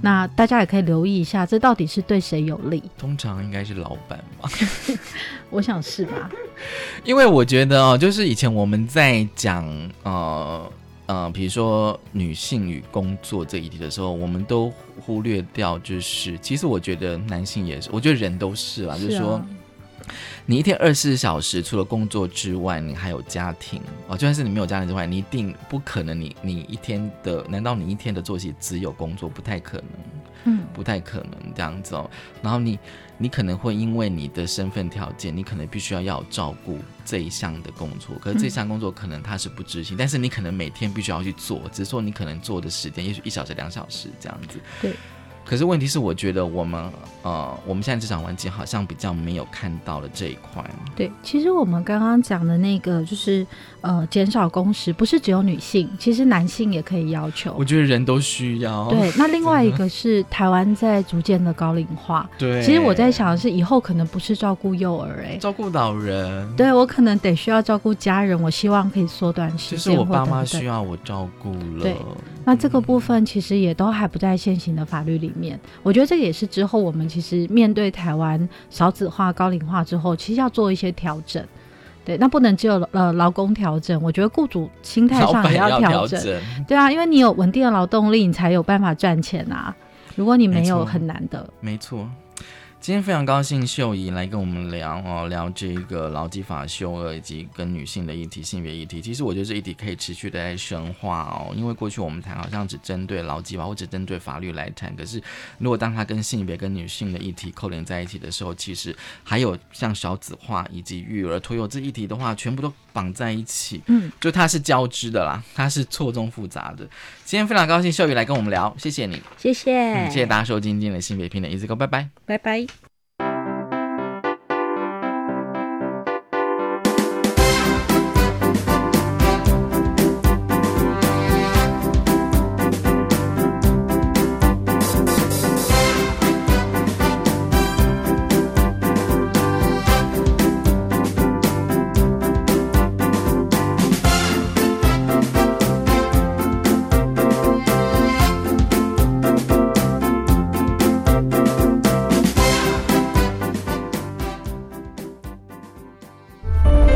那大家也可以留意一下，这到底是对谁有利？通常应该是老板吧。我想是吧？因为我觉得哦，就是以前我们在讲呃呃，比如说女性与工作这一题的时候，我们都忽略掉，就是其实我觉得男性也是，我觉得人都是啦，就是说。你一天二十四小时，除了工作之外，你还有家庭哦。就算是你没有家庭之外，你一定不可能你，你一天的，难道你一天的作息只有工作？不太可能，嗯，不太可能这样子哦。然后你，你可能会因为你的身份条件，你可能必须要要照顾这一项的工作，可是这项工作可能它是不执行，但是你可能每天必须要去做，只是说你可能做的时间也许一小时、两小时这样子。对。可是问题是，我觉得我们呃，我们现在这场环境好像比较没有看到了这一块。对，其实我们刚刚讲的那个就是呃，减少工时，不是只有女性，其实男性也可以要求。我觉得人都需要。对，那另外一个是台湾在逐渐的高龄化。对，其实我在想的是，以后可能不是照顾幼儿、欸，哎，照顾老人。对我可能得需要照顾家人，我希望可以缩短时间。就是我爸妈需要我照顾了。对，那这个部分其实也都还不在现行的法律里面。我觉得这也是之后我们其实面对台湾少子化、高龄化之后，其实要做一些调整。对，那不能只有呃劳工调整，我觉得雇主心态上也要调整。对啊，因为你有稳定的劳动力，你才有办法赚钱啊。如果你没有，很难的。没错。今天非常高兴秀仪来跟我们聊哦，聊这个劳基法修恶以及跟女性的议题、性别议题。其实我觉得这议题可以持续的在深化哦，因为过去我们谈好像只针对劳基法或者针对法律来谈，可是如果当它跟性别跟女性的议题扣连在一起的时候，其实还有像少子化以及育儿、托幼这议题的话，全部都绑在一起。嗯，就它是交织的啦，它是错综复杂的。今天非常高兴秀宇来跟我们聊，谢谢你，谢谢，嗯、谢谢大家收听今天的性别平等，一字哥，拜拜，拜拜。